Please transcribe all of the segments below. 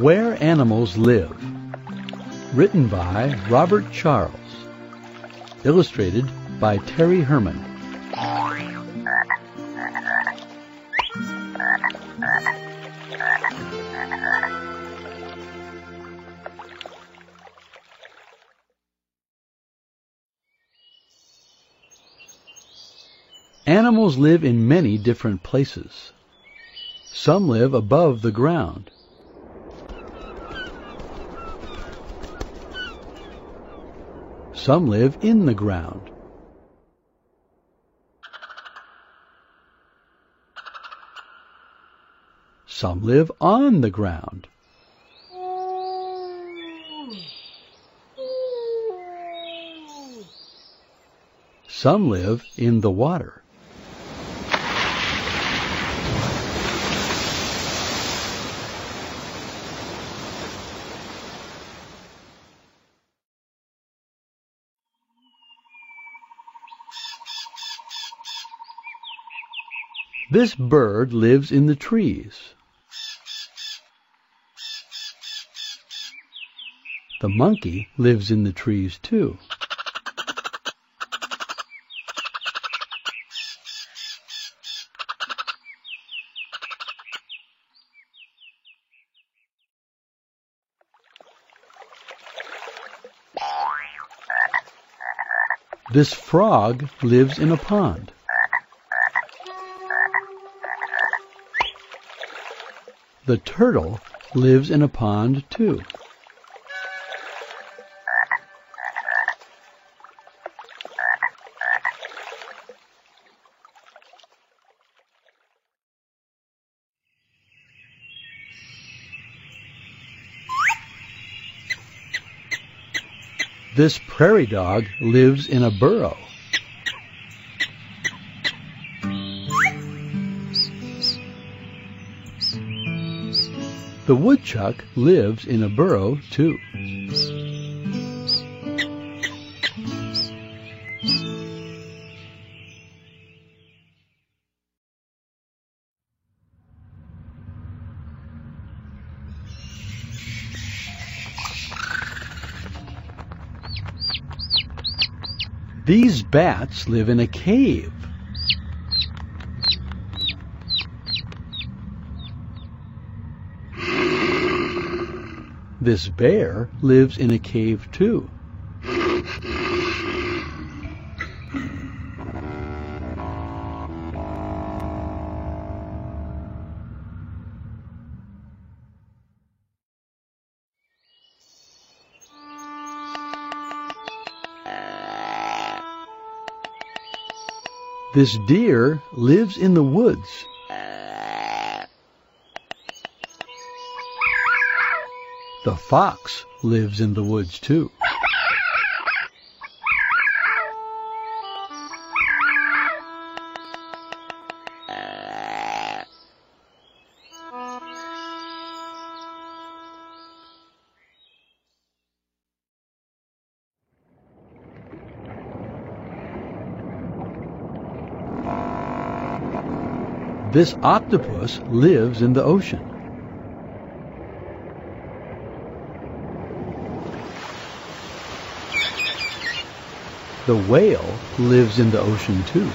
Where Animals Live. Written by Robert Charles. Illustrated by Terry Herman. Animals live in many different places. Some live above the ground. Some live in the ground. Some live on the ground. Some live in the water. This bird lives in the trees. The monkey lives in the trees too. This frog lives in a pond. The turtle lives in a pond too. This prairie dog lives in a burrow. The woodchuck lives in a burrow too. These bats live in a cave. This bear lives in a cave too. This deer lives in the woods. The fox lives in the woods too. This octopus lives in the ocean. The whale lives in the ocean too.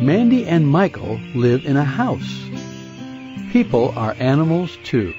Mandy and Michael live in a house. People are animals too.